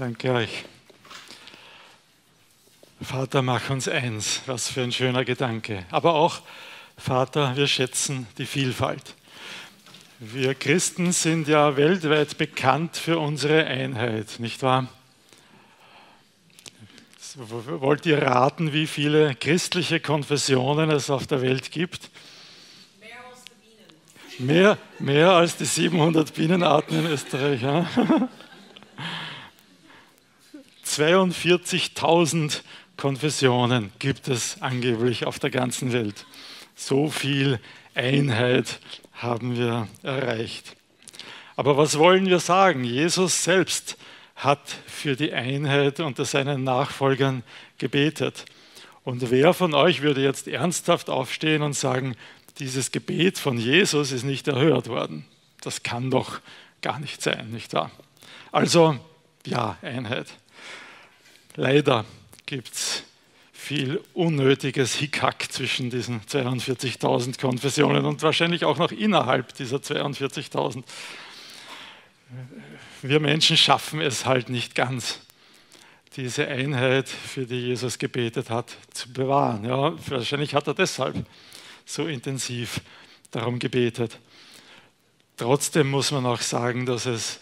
Danke euch. Vater, mach uns eins. Was für ein schöner Gedanke. Aber auch, Vater, wir schätzen die Vielfalt. Wir Christen sind ja weltweit bekannt für unsere Einheit, nicht wahr? Wollt ihr raten, wie viele christliche Konfessionen es auf der Welt gibt? Mehr als die Bienen. Mehr, mehr als die 700 Bienenarten in Österreich. Ja? 42.000 Konfessionen gibt es angeblich auf der ganzen Welt. So viel Einheit haben wir erreicht. Aber was wollen wir sagen? Jesus selbst hat für die Einheit unter seinen Nachfolgern gebetet. Und wer von euch würde jetzt ernsthaft aufstehen und sagen, dieses Gebet von Jesus ist nicht erhört worden? Das kann doch gar nicht sein, nicht wahr? Also ja, Einheit. Leider gibt es viel unnötiges Hickhack zwischen diesen 42.000 Konfessionen und wahrscheinlich auch noch innerhalb dieser 42.000. Wir Menschen schaffen es halt nicht ganz, diese Einheit, für die Jesus gebetet hat, zu bewahren. Ja, wahrscheinlich hat er deshalb so intensiv darum gebetet. Trotzdem muss man auch sagen, dass es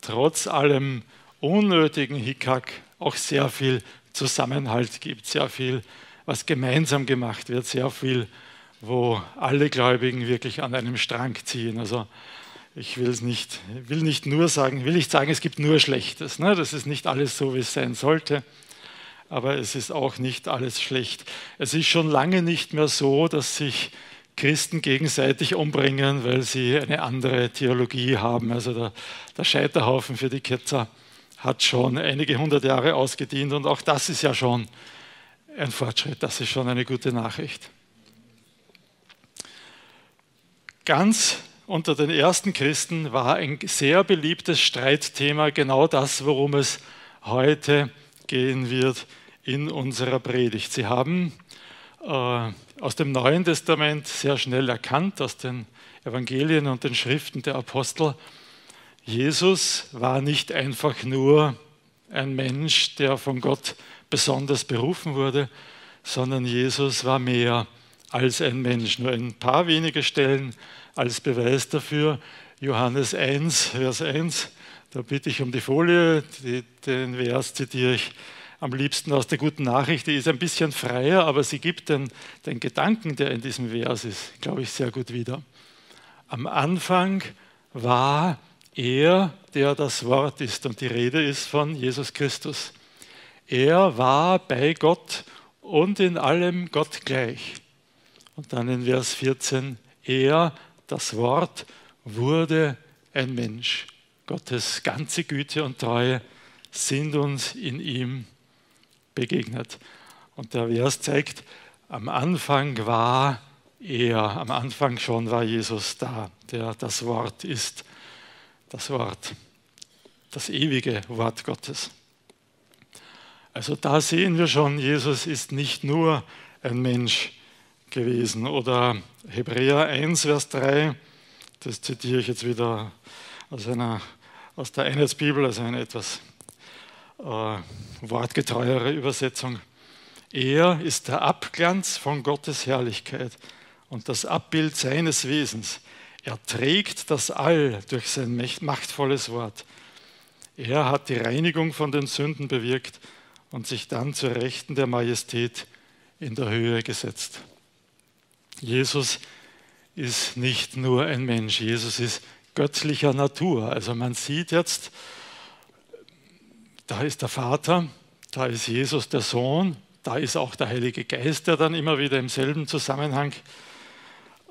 trotz allem unnötigen Hickhack auch sehr viel Zusammenhalt gibt, sehr viel, was gemeinsam gemacht wird, sehr viel, wo alle Gläubigen wirklich an einem Strang ziehen. Also ich will es nicht, will nicht nur sagen, will nicht sagen, es gibt nur Schlechtes. Ne? Das ist nicht alles so, wie es sein sollte, aber es ist auch nicht alles schlecht. Es ist schon lange nicht mehr so, dass sich Christen gegenseitig umbringen, weil sie eine andere Theologie haben. Also der, der Scheiterhaufen für die Ketzer hat schon einige hundert Jahre ausgedient und auch das ist ja schon ein Fortschritt, das ist schon eine gute Nachricht. Ganz unter den ersten Christen war ein sehr beliebtes Streitthema genau das, worum es heute gehen wird in unserer Predigt. Sie haben äh, aus dem Neuen Testament sehr schnell erkannt, aus den Evangelien und den Schriften der Apostel, Jesus war nicht einfach nur ein Mensch, der von Gott besonders berufen wurde, sondern Jesus war mehr als ein Mensch. Nur ein paar wenige Stellen als Beweis dafür. Johannes 1, Vers 1, da bitte ich um die Folie, die, den Vers zitiere ich am liebsten aus der guten Nachricht. Die ist ein bisschen freier, aber sie gibt den, den Gedanken, der in diesem Vers ist, glaube ich, sehr gut wieder. Am Anfang war er, der das Wort ist. Und die Rede ist von Jesus Christus. Er war bei Gott und in allem Gott gleich. Und dann in Vers 14, er, das Wort, wurde ein Mensch. Gottes ganze Güte und Treue sind uns in ihm begegnet. Und der Vers zeigt, am Anfang war er, am Anfang schon war Jesus da, der das Wort ist das Wort, das ewige Wort Gottes. Also da sehen wir schon, Jesus ist nicht nur ein Mensch gewesen. Oder Hebräer 1, Vers 3, das zitiere ich jetzt wieder aus, einer, aus der Einheitsbibel, also eine etwas äh, wortgetreuere Übersetzung. Er ist der Abglanz von Gottes Herrlichkeit und das Abbild seines Wesens. Er trägt das All durch sein machtvolles Wort. Er hat die Reinigung von den Sünden bewirkt und sich dann zur Rechten der Majestät in der Höhe gesetzt. Jesus ist nicht nur ein Mensch, Jesus ist göttlicher Natur. Also man sieht jetzt, da ist der Vater, da ist Jesus der Sohn, da ist auch der Heilige Geist, der dann immer wieder im selben Zusammenhang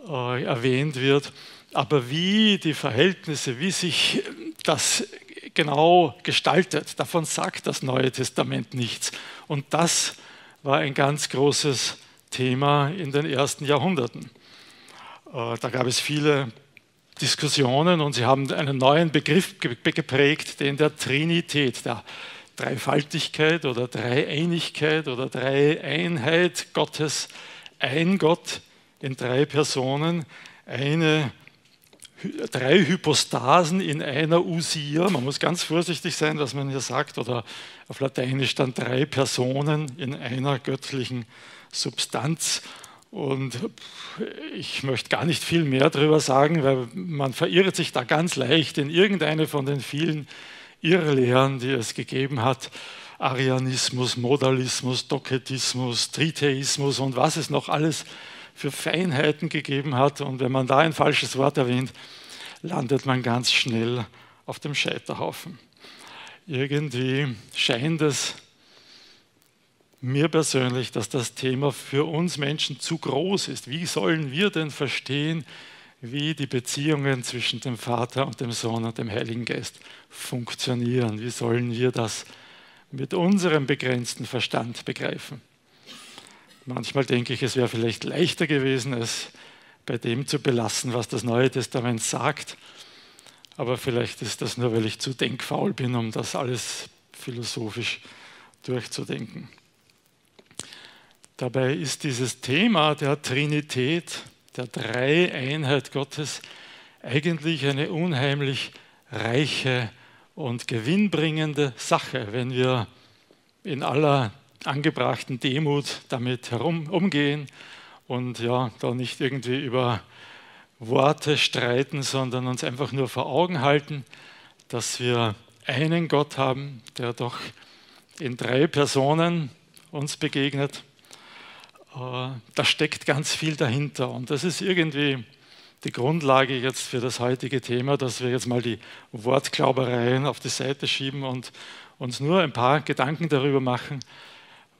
äh, erwähnt wird. Aber wie die Verhältnisse, wie sich das genau gestaltet, davon sagt das Neue Testament nichts. Und das war ein ganz großes Thema in den ersten Jahrhunderten. Äh, da gab es viele Diskussionen und sie haben einen neuen Begriff geprägt, den der Trinität, der Dreifaltigkeit oder Dreieinigkeit oder Dreieinheit Gottes, ein Gott in drei Personen, eine drei Hypostasen in einer Usia. Man muss ganz vorsichtig sein, was man hier sagt, oder auf Lateinisch dann drei Personen in einer göttlichen Substanz. Und ich möchte gar nicht viel mehr darüber sagen, weil man verirrt sich da ganz leicht in irgendeine von den vielen Irrlehren, die es gegeben hat. Arianismus, Modalismus, Doketismus, Tritheismus und was es noch alles für Feinheiten gegeben hat. Und wenn man da ein falsches Wort erwähnt, landet man ganz schnell auf dem Scheiterhaufen. Irgendwie scheint es mir persönlich, dass das Thema für uns Menschen zu groß ist. Wie sollen wir denn verstehen, wie die Beziehungen zwischen dem Vater und dem Sohn und dem Heiligen Geist funktionieren? Wie sollen wir das mit unserem begrenzten Verstand begreifen? Manchmal denke ich, es wäre vielleicht leichter gewesen, es bei dem zu belassen, was das Neue Testament sagt. Aber vielleicht ist das nur, weil ich zu denkfaul bin, um das alles philosophisch durchzudenken. Dabei ist dieses Thema der Trinität, der Dreieinheit Gottes, eigentlich eine unheimlich reiche und gewinnbringende Sache, wenn wir in aller angebrachten Demut damit herum umgehen und ja, da nicht irgendwie über Worte streiten, sondern uns einfach nur vor Augen halten, dass wir einen Gott haben, der doch in drei Personen uns begegnet äh, da steckt ganz viel dahinter. Und das ist irgendwie die Grundlage jetzt für das heutige Thema, dass wir jetzt mal die Wortglaubereien auf die Seite schieben und uns nur ein paar Gedanken darüber machen,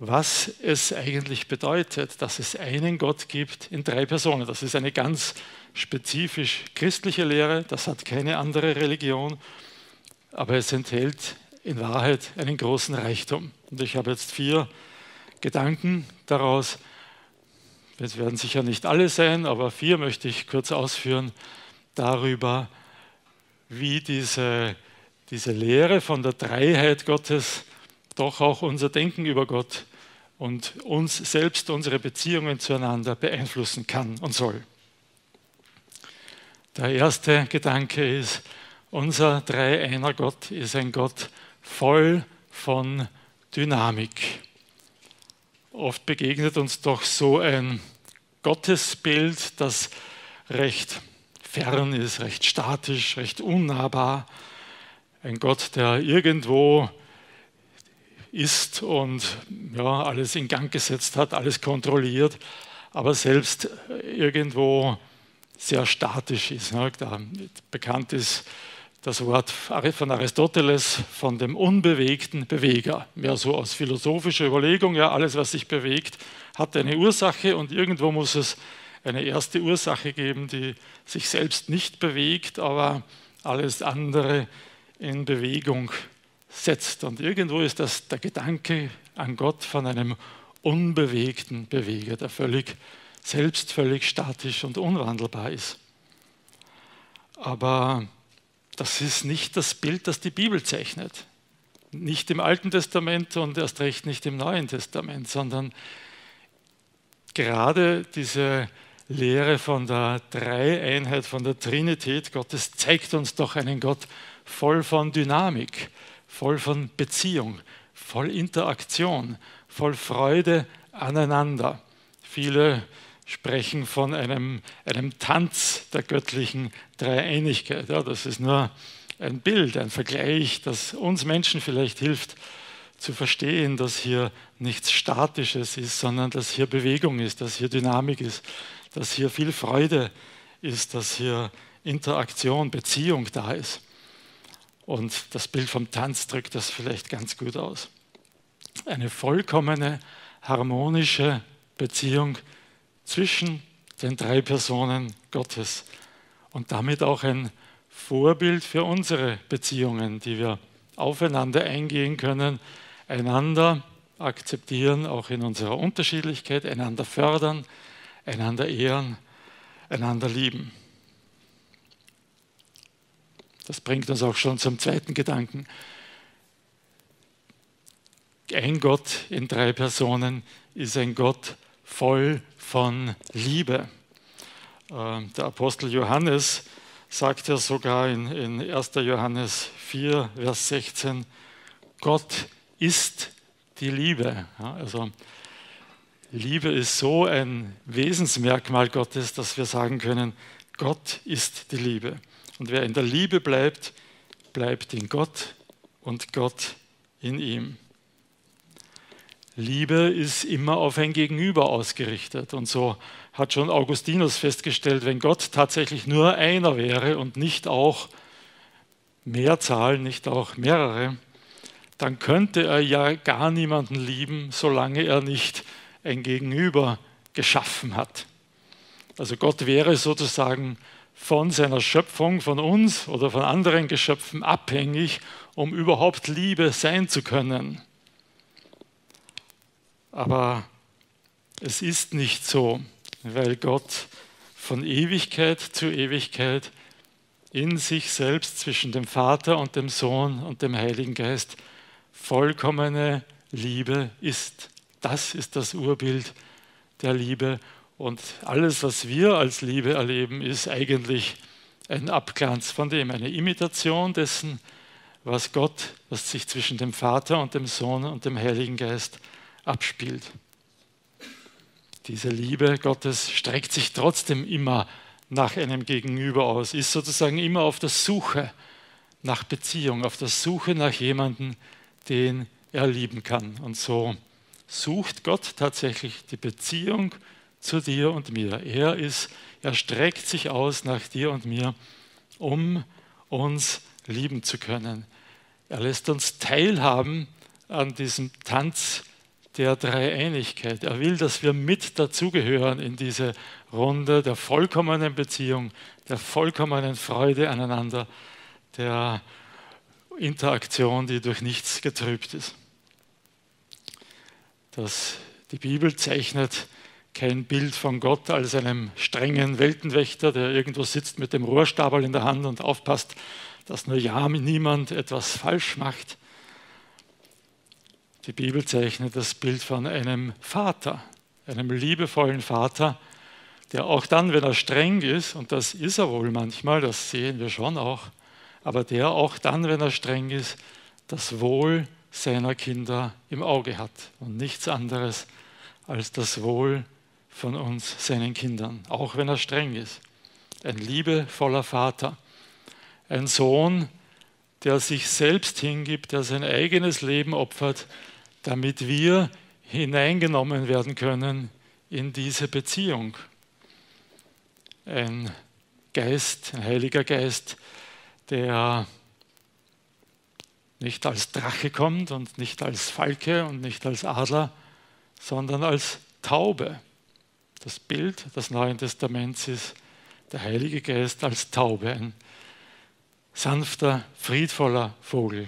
was es eigentlich bedeutet, dass es einen Gott gibt in drei Personen. Das ist eine ganz spezifisch christliche Lehre, das hat keine andere Religion, aber es enthält in Wahrheit einen großen Reichtum. Und ich habe jetzt vier Gedanken daraus es werden sicher nicht alle sein, aber vier möchte ich kurz ausführen darüber, wie diese, diese Lehre von der Dreiheit Gottes doch auch unser Denken über Gott und uns selbst, unsere Beziehungen zueinander beeinflussen kann und soll. Der erste Gedanke ist, unser Dreieiner Gott ist ein Gott voll von Dynamik. Oft begegnet uns doch so ein Gottesbild, das recht fern ist, recht statisch, recht unnahbar. Ein Gott, der irgendwo ist und ja, alles in Gang gesetzt hat, alles kontrolliert, aber selbst irgendwo sehr statisch ist. Ne? Bekannt ist das Wort von Aristoteles von dem unbewegten Beweger. Mehr so aus philosophischer Überlegung, ja, alles, was sich bewegt, hat eine Ursache und irgendwo muss es eine erste Ursache geben, die sich selbst nicht bewegt, aber alles andere in Bewegung setzt. Und irgendwo ist das der Gedanke an Gott von einem unbewegten Beweger, der völlig selbst völlig statisch und unwandelbar ist. Aber das ist nicht das Bild, das die Bibel zeichnet. Nicht im Alten Testament und erst recht nicht im Neuen Testament, sondern gerade diese Lehre von der Dreieinheit, von der Trinität Gottes zeigt uns doch einen Gott voll von Dynamik, voll von Beziehung, voll Interaktion, voll Freude aneinander. Viele sprechen von einem, einem Tanz der göttlichen Dreieinigkeit. Ja, das ist nur ein Bild, ein Vergleich, das uns Menschen vielleicht hilft zu verstehen, dass hier nichts Statisches ist, sondern dass hier Bewegung ist, dass hier Dynamik ist, dass hier viel Freude ist, dass hier Interaktion, Beziehung da ist. Und das Bild vom Tanz drückt das vielleicht ganz gut aus. Eine vollkommene, harmonische Beziehung zwischen den drei Personen Gottes und damit auch ein Vorbild für unsere Beziehungen, die wir aufeinander eingehen können, einander akzeptieren, auch in unserer Unterschiedlichkeit, einander fördern, einander ehren, einander lieben. Das bringt uns auch schon zum zweiten Gedanken. Ein Gott in drei Personen ist ein Gott voll von Liebe. Ähm, der Apostel Johannes sagt er sogar in, in 1. Johannes 4, Vers 16, Gott ist die Liebe. Ja, also Liebe ist so ein Wesensmerkmal Gottes, dass wir sagen können, Gott ist die Liebe. Und wer in der Liebe bleibt, bleibt in Gott und Gott in ihm. Liebe ist immer auf ein Gegenüber ausgerichtet. Und so hat schon Augustinus festgestellt, wenn Gott tatsächlich nur einer wäre und nicht auch Mehrzahl, nicht auch mehrere, dann könnte er ja gar niemanden lieben, solange er nicht ein Gegenüber geschaffen hat. Also Gott wäre sozusagen von seiner Schöpfung, von uns oder von anderen Geschöpfen abhängig, um überhaupt Liebe sein zu können. Aber es ist nicht so, weil Gott von Ewigkeit zu Ewigkeit in sich selbst zwischen dem Vater und dem Sohn und dem Heiligen Geist vollkommene Liebe ist. Das ist das Urbild der Liebe. Und alles, was wir als Liebe erleben, ist eigentlich ein Abglanz von dem, eine Imitation dessen, was Gott, was sich zwischen dem Vater und dem Sohn und dem Heiligen Geist abspielt. Diese Liebe Gottes streckt sich trotzdem immer nach einem Gegenüber aus, ist sozusagen immer auf der Suche nach Beziehung, auf der Suche nach jemandem, den er lieben kann. Und so sucht Gott tatsächlich die Beziehung zu dir und mir. Er ist, er streckt sich aus nach dir und mir, um uns lieben zu können. Er lässt uns teilhaben an diesem Tanz der Dreieinigkeit. Er will, dass wir mit dazugehören in diese Runde der vollkommenen Beziehung, der vollkommenen Freude aneinander, der Interaktion, die durch nichts getrübt ist. Das, die Bibel zeichnet kein Bild von Gott als einem strengen Weltenwächter, der irgendwo sitzt mit dem Rohrstabel in der Hand und aufpasst, dass nur ja niemand etwas falsch macht. Die Bibel zeichnet das Bild von einem Vater, einem liebevollen Vater, der auch dann, wenn er streng ist, und das ist er wohl manchmal, das sehen wir schon auch, aber der auch dann, wenn er streng ist, das Wohl seiner Kinder im Auge hat und nichts anderes als das Wohl von uns, seinen Kindern, auch wenn er streng ist. Ein liebevoller Vater, ein Sohn, der sich selbst hingibt, der sein eigenes Leben opfert, damit wir hineingenommen werden können in diese Beziehung. Ein Geist, ein Heiliger Geist, der nicht als Drache kommt und nicht als Falke und nicht als Adler, sondern als Taube. Das Bild des Neuen Testaments ist der Heilige Geist als Taube, ein sanfter, friedvoller Vogel.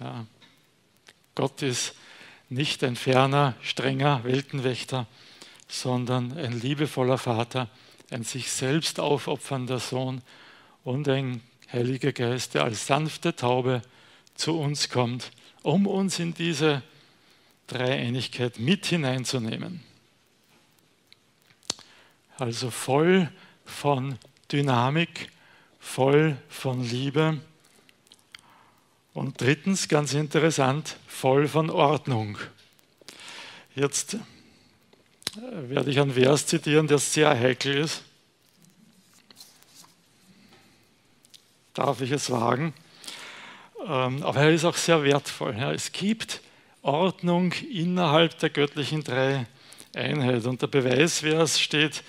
Ja. Gott ist nicht ein ferner, strenger Weltenwächter, sondern ein liebevoller Vater, ein sich selbst aufopfernder Sohn und ein Heiliger Geist, der als sanfte Taube zu uns kommt, um uns in diese Dreieinigkeit mit hineinzunehmen. Also voll von Dynamik, voll von Liebe. Und drittens, ganz interessant, voll von Ordnung. Jetzt äh, werde ich einen Vers zitieren, der sehr heikel ist. darf ich es wagen. Ähm, aber er ist auch sehr wertvoll. Es gibt Ordnung innerhalb der göttlichen Dreieinheit. Und der Beweisvers steht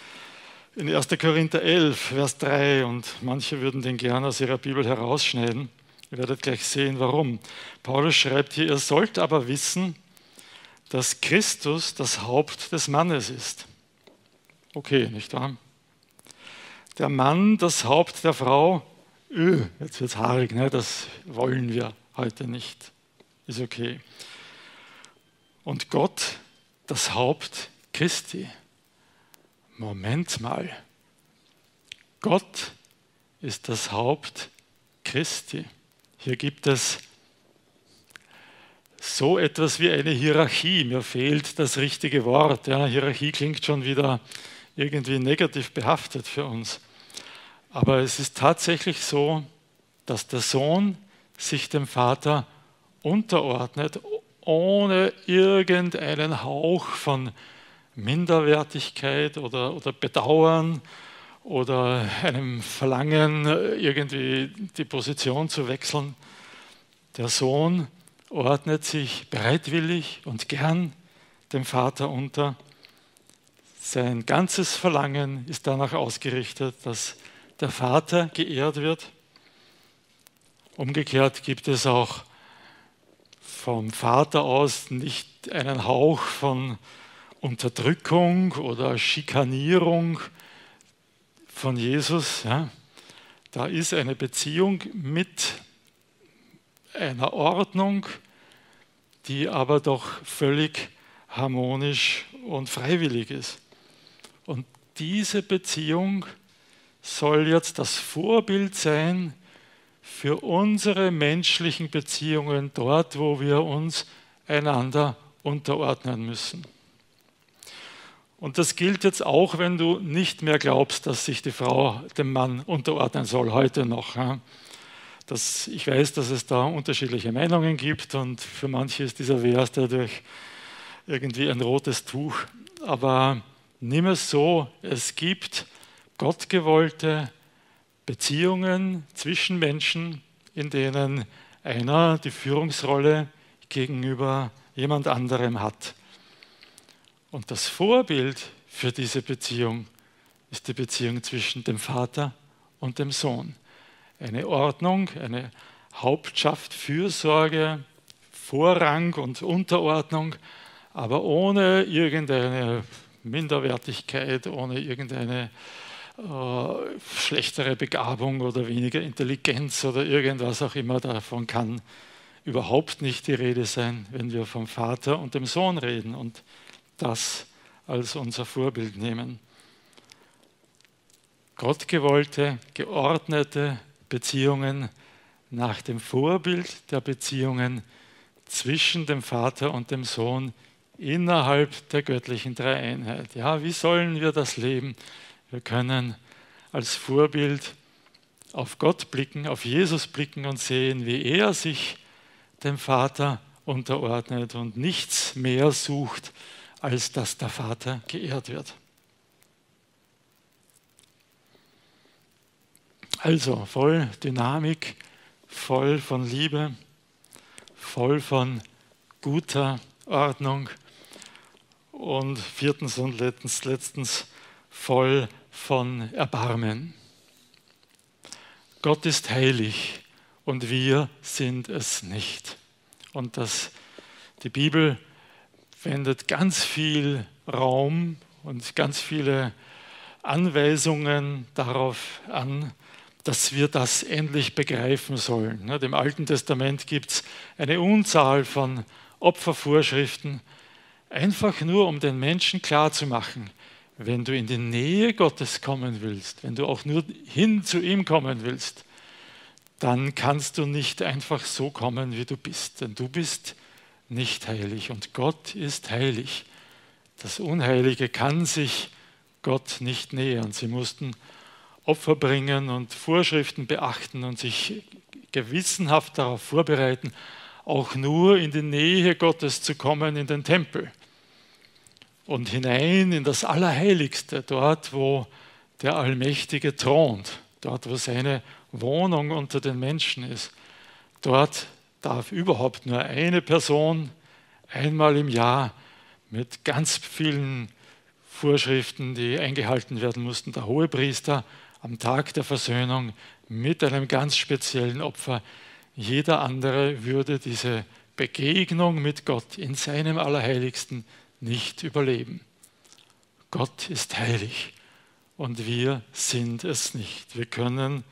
in 1. Korinther 11, Vers 3. Und manche würden den gerne aus ihrer Bibel herausschneiden. Ihr werdet gleich sehen, warum. Paulus schreibt hier, ihr sollt aber wissen, dass Christus das Haupt des Mannes ist. Okay, nicht wahr? Der Mann das Haupt der Frau öh, jetzt wird es haarig, ne? das wollen wir heute nicht. Ist okay. Und Gott, das Haupt Christi. Moment mal. Gott ist das Haupt Christi. Hier gibt es so etwas wie eine Hierarchie. Mir fehlt das richtige Wort. Ja, Hierarchie klingt schon wieder irgendwie negativ behaftet für uns. Aber es ist tatsächlich so, dass der Sohn sich dem Vater unterordnet, ohne irgendeinen Hauch von Minderwertigkeit oder, oder Bedauern oder einem Verlangen, irgendwie die Position zu wechseln. Der Sohn ordnet sich bereitwillig und gern dem Vater unter. Sein ganzes Verlangen ist danach ausgerichtet, dass der Vater geehrt wird. Umgekehrt gibt es auch vom Vater aus nicht einen Hauch von Unterdrückung oder Schikanierung von Jesus. Ja. Da ist eine Beziehung mit einer Ordnung, die aber doch völlig harmonisch und freiwillig ist. Und diese Beziehung soll jetzt das Vorbild sein für unsere menschlichen Beziehungen dort, wo wir uns einander unterordnen müssen. Und das gilt jetzt auch, wenn du nicht mehr glaubst, dass sich die Frau dem Mann unterordnen soll, heute noch. Das, ich weiß, dass es da unterschiedliche Meinungen gibt und für manche ist dieser Vers dadurch irgendwie ein rotes Tuch. Aber nimm es so, es gibt gottgewollte Beziehungen zwischen Menschen, in denen einer die Führungsrolle gegenüber jemand anderem hat. Und das Vorbild für diese Beziehung ist die Beziehung zwischen dem Vater und dem Sohn. Eine Ordnung, eine Hauptschaft, Fürsorge, Vorrang und Unterordnung, aber ohne irgendeine Minderwertigkeit, ohne irgendeine äh, schlechtere Begabung oder weniger Intelligenz oder irgendwas auch immer. Davon kann überhaupt nicht die Rede sein, wenn wir vom Vater und dem Sohn reden. Und das als unser Vorbild nehmen. Gottgewollte, geordnete Beziehungen nach dem Vorbild der Beziehungen zwischen dem Vater und dem Sohn innerhalb der göttlichen Dreieinheit. Ja, wie sollen wir das leben? Wir können als Vorbild auf Gott blicken, auf Jesus blicken und sehen, wie er sich dem Vater unterordnet und nichts mehr sucht als dass der Vater geehrt wird. Also voll Dynamik, voll von Liebe, voll von guter Ordnung und viertens und letztens, letztens voll von Erbarmen. Gott ist heilig und wir sind es nicht. Und dass die Bibel wendet ganz viel Raum und ganz viele Anweisungen darauf an, dass wir das endlich begreifen sollen. Im Alten Testament gibt es eine Unzahl von Opfervorschriften, einfach nur um den Menschen klarzumachen, wenn du in die Nähe Gottes kommen willst, wenn du auch nur hin zu ihm kommen willst, dann kannst du nicht einfach so kommen, wie du bist, denn du bist nicht heilig und Gott ist heilig. Das Unheilige kann sich Gott nicht nähern. Sie mussten Opfer bringen und Vorschriften beachten und sich gewissenhaft darauf vorbereiten, auch nur in die Nähe Gottes zu kommen, in den Tempel und hinein in das Allerheiligste, dort wo der Allmächtige thront, dort wo seine Wohnung unter den Menschen ist. Dort darf überhaupt nur eine Person einmal im Jahr mit ganz vielen Vorschriften, die eingehalten werden mussten, der Hohepriester am Tag der Versöhnung mit einem ganz speziellen Opfer. Jeder andere würde diese Begegnung mit Gott in seinem Allerheiligsten nicht überleben. Gott ist heilig und wir sind es nicht. Wir können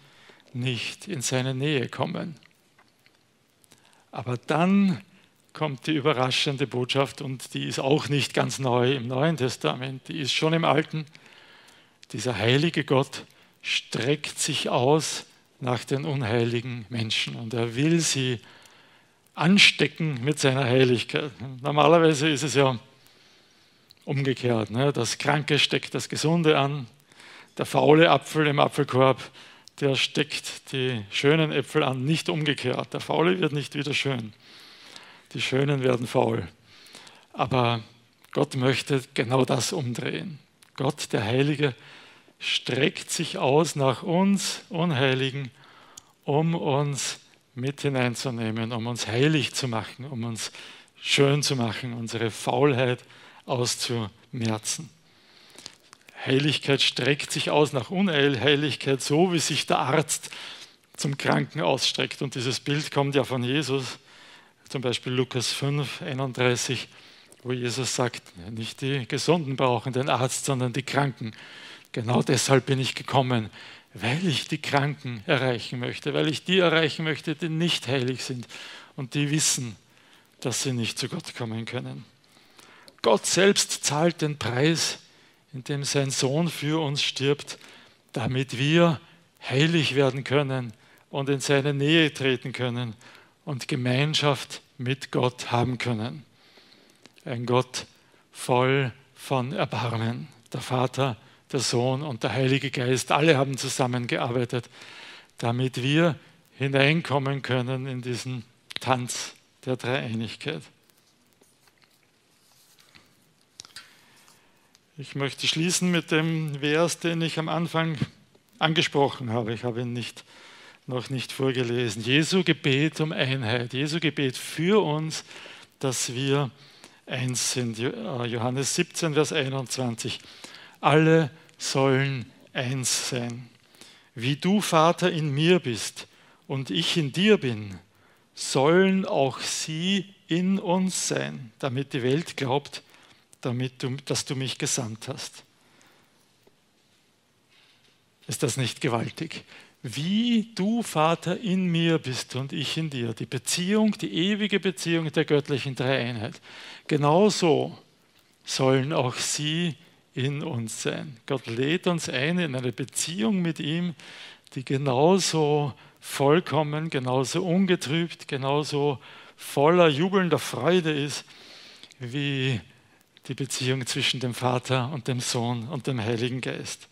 nicht in seine Nähe kommen. Aber dann kommt die überraschende Botschaft und die ist auch nicht ganz neu im Neuen Testament, die ist schon im Alten. Dieser heilige Gott streckt sich aus nach den unheiligen Menschen und er will sie anstecken mit seiner Heiligkeit. Normalerweise ist es ja umgekehrt. Ne? Das Kranke steckt das Gesunde an, der faule Apfel im Apfelkorb der steckt die schönen Äpfel an, nicht umgekehrt. Der Faule wird nicht wieder schön. Die Schönen werden faul. Aber Gott möchte genau das umdrehen. Gott, der Heilige, streckt sich aus nach uns Unheiligen, um uns mit hineinzunehmen, um uns heilig zu machen, um uns schön zu machen, unsere Faulheit auszumerzen. Heiligkeit streckt sich aus nach Unheiligkeit, so wie sich der Arzt zum Kranken ausstreckt. Und dieses Bild kommt ja von Jesus, zum Beispiel Lukas 5, 31, wo Jesus sagt, nicht die Gesunden brauchen den Arzt, sondern die Kranken. Genau deshalb bin ich gekommen, weil ich die Kranken erreichen möchte, weil ich die erreichen möchte, die nicht heilig sind und die wissen, dass sie nicht zu Gott kommen können. Gott selbst zahlt den Preis, indem sein Sohn für uns stirbt, damit wir heilig werden können und in seine Nähe treten können und Gemeinschaft mit Gott haben können. Ein Gott voll von Erbarmen. Der Vater, der Sohn und der Heilige Geist, alle haben zusammengearbeitet, damit wir hineinkommen können in diesen Tanz der Dreieinigkeit. Ich möchte schließen mit dem Vers, den ich am Anfang angesprochen habe. Ich habe ihn nicht, noch nicht vorgelesen. Jesu Gebet um Einheit, Jesu Gebet für uns, dass wir eins sind. Äh, Johannes 17, Vers 21. Alle sollen eins sein. Wie du, Vater, in mir bist und ich in dir bin, sollen auch sie in uns sein, damit die Welt glaubt, damit du, dass du mich gesandt hast. Ist das nicht gewaltig? Wie du, Vater, in mir bist und ich in dir. Die Beziehung, die ewige Beziehung der göttlichen Dreieinheit. Genauso sollen auch sie in uns sein. Gott lädt uns ein in eine Beziehung mit ihm, die genauso vollkommen, genauso ungetrübt, genauso voller jubelnder Freude ist, wie die Beziehung zwischen dem Vater und dem Sohn und dem Heiligen Geist.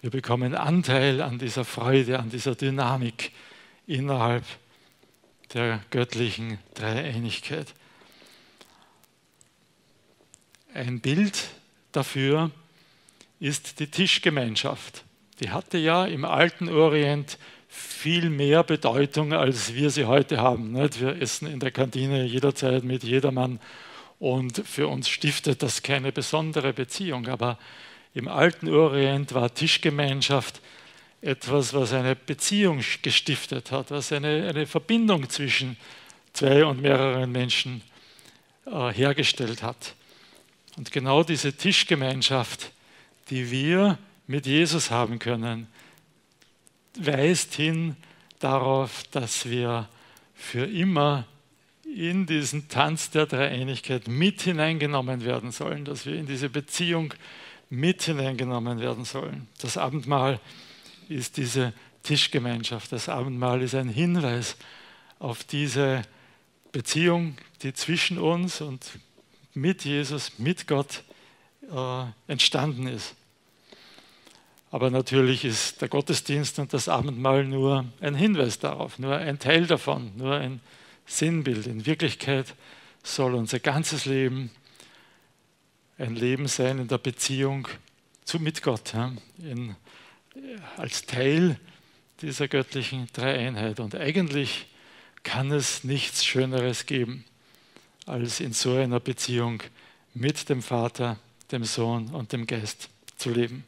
Wir bekommen Anteil an dieser Freude, an dieser Dynamik innerhalb der göttlichen Dreieinigkeit. Ein Bild dafür ist die Tischgemeinschaft. Die hatte ja im alten Orient viel mehr Bedeutung, als wir sie heute haben. Wir essen in der Kantine jederzeit mit jedermann und für uns stiftet das keine besondere Beziehung. Aber im alten Orient war Tischgemeinschaft etwas, was eine Beziehung gestiftet hat, was eine, eine Verbindung zwischen zwei und mehreren Menschen äh, hergestellt hat. Und genau diese Tischgemeinschaft, die wir mit Jesus haben können, weist hin darauf, dass wir für immer in diesen Tanz der Dreieinigkeit mit hineingenommen werden sollen, dass wir in diese Beziehung mit hineingenommen werden sollen. Das Abendmahl ist diese Tischgemeinschaft. Das Abendmahl ist ein Hinweis auf diese Beziehung, die zwischen uns und mit Jesus, mit Gott äh, entstanden ist. Aber natürlich ist der Gottesdienst und das Abendmahl nur ein Hinweis darauf, nur ein Teil davon, nur ein Sinnbild. In Wirklichkeit soll unser ganzes Leben ein Leben sein in der Beziehung zu, mit Gott, ja, in, als Teil dieser göttlichen Dreieinheit. Und eigentlich kann es nichts Schöneres geben, als in so einer Beziehung mit dem Vater, dem Sohn und dem Geist zu leben.